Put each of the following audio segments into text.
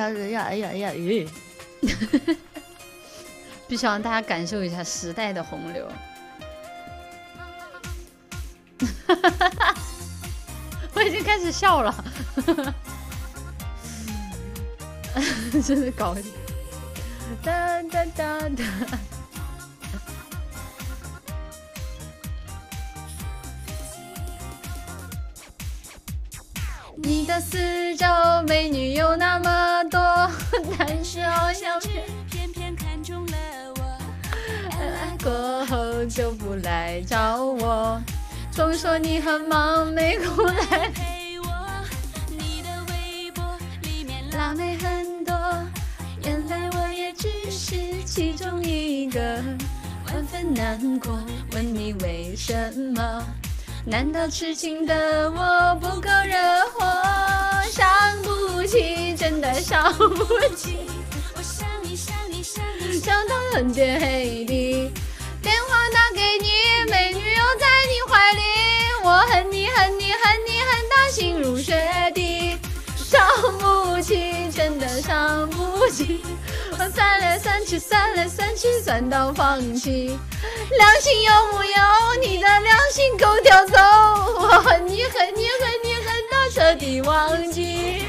呀哎呀哎呀哎呀！咦，必须让大家感受一下时代的洪流。我已经开始笑了，真的搞笑。哒哒哒哒。你的四周后就不来找我，总说你很忙没空来陪我。你的微博里面辣妹很多，原来我也只是其中一个，万分难过，问你为什么？难道痴情的我不够惹火？伤不起，真的伤不起。我想你想你想你想到昏天黑我算来算去算来算去算到放弃。良心有木有？你的良心狗叼走！我恨你恨你恨你恨到彻底忘记。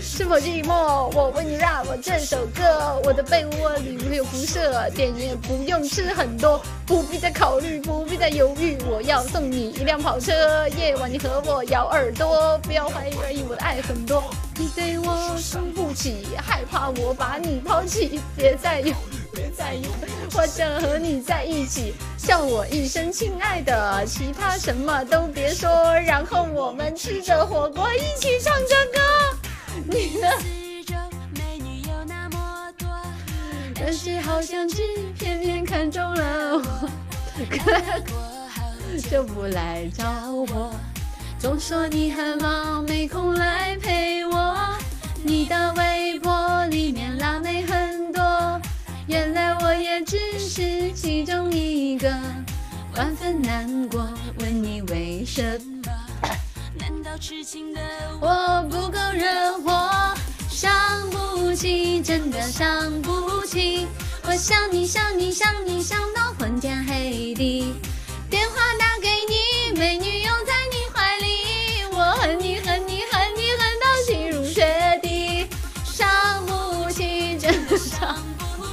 是否寂寞？我为你 rap 这首歌。我的被窝里没有辐射，电也不用吃很多，不必再考虑，不在犹豫。我要送你一辆跑车，夜晚你和我咬耳朵，不要怀疑怀疑，我的爱很多。你对我生不起，害怕我把你抛弃，别再犹豫。别再犹豫，我想和你在一起，叫我一声亲爱的，其他什么都别说，然后我们吃着火锅一起唱着歌。你的，但是好像只偏偏看中了我，就不来找我，总说你很忙没空来陪我，你的微博里面辣妹很多。原来我也只是其中一个，万分难过，问你为什么？难道痴情的我不够惹火？伤不起，真的伤不起。我想你想你想你想到昏天黑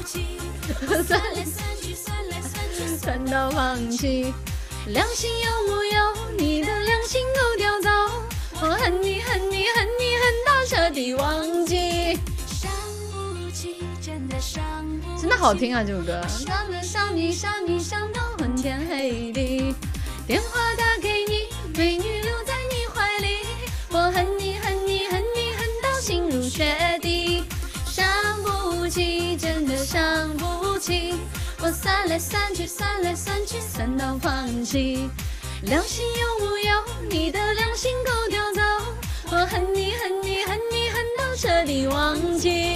起，真的伤。算来算去，算来算去，算到放弃。良心有木有？你的良心狗叼走。我恨你恨你恨你恨到彻底忘记。伤不起，真的伤不起。真的好听啊，这首歌。想着想你想你想到昏天伤不起。我算来算去，算来算去，算到放弃。良心有木有？你的良心狗叼走。我恨你恨你恨你恨到彻底忘记。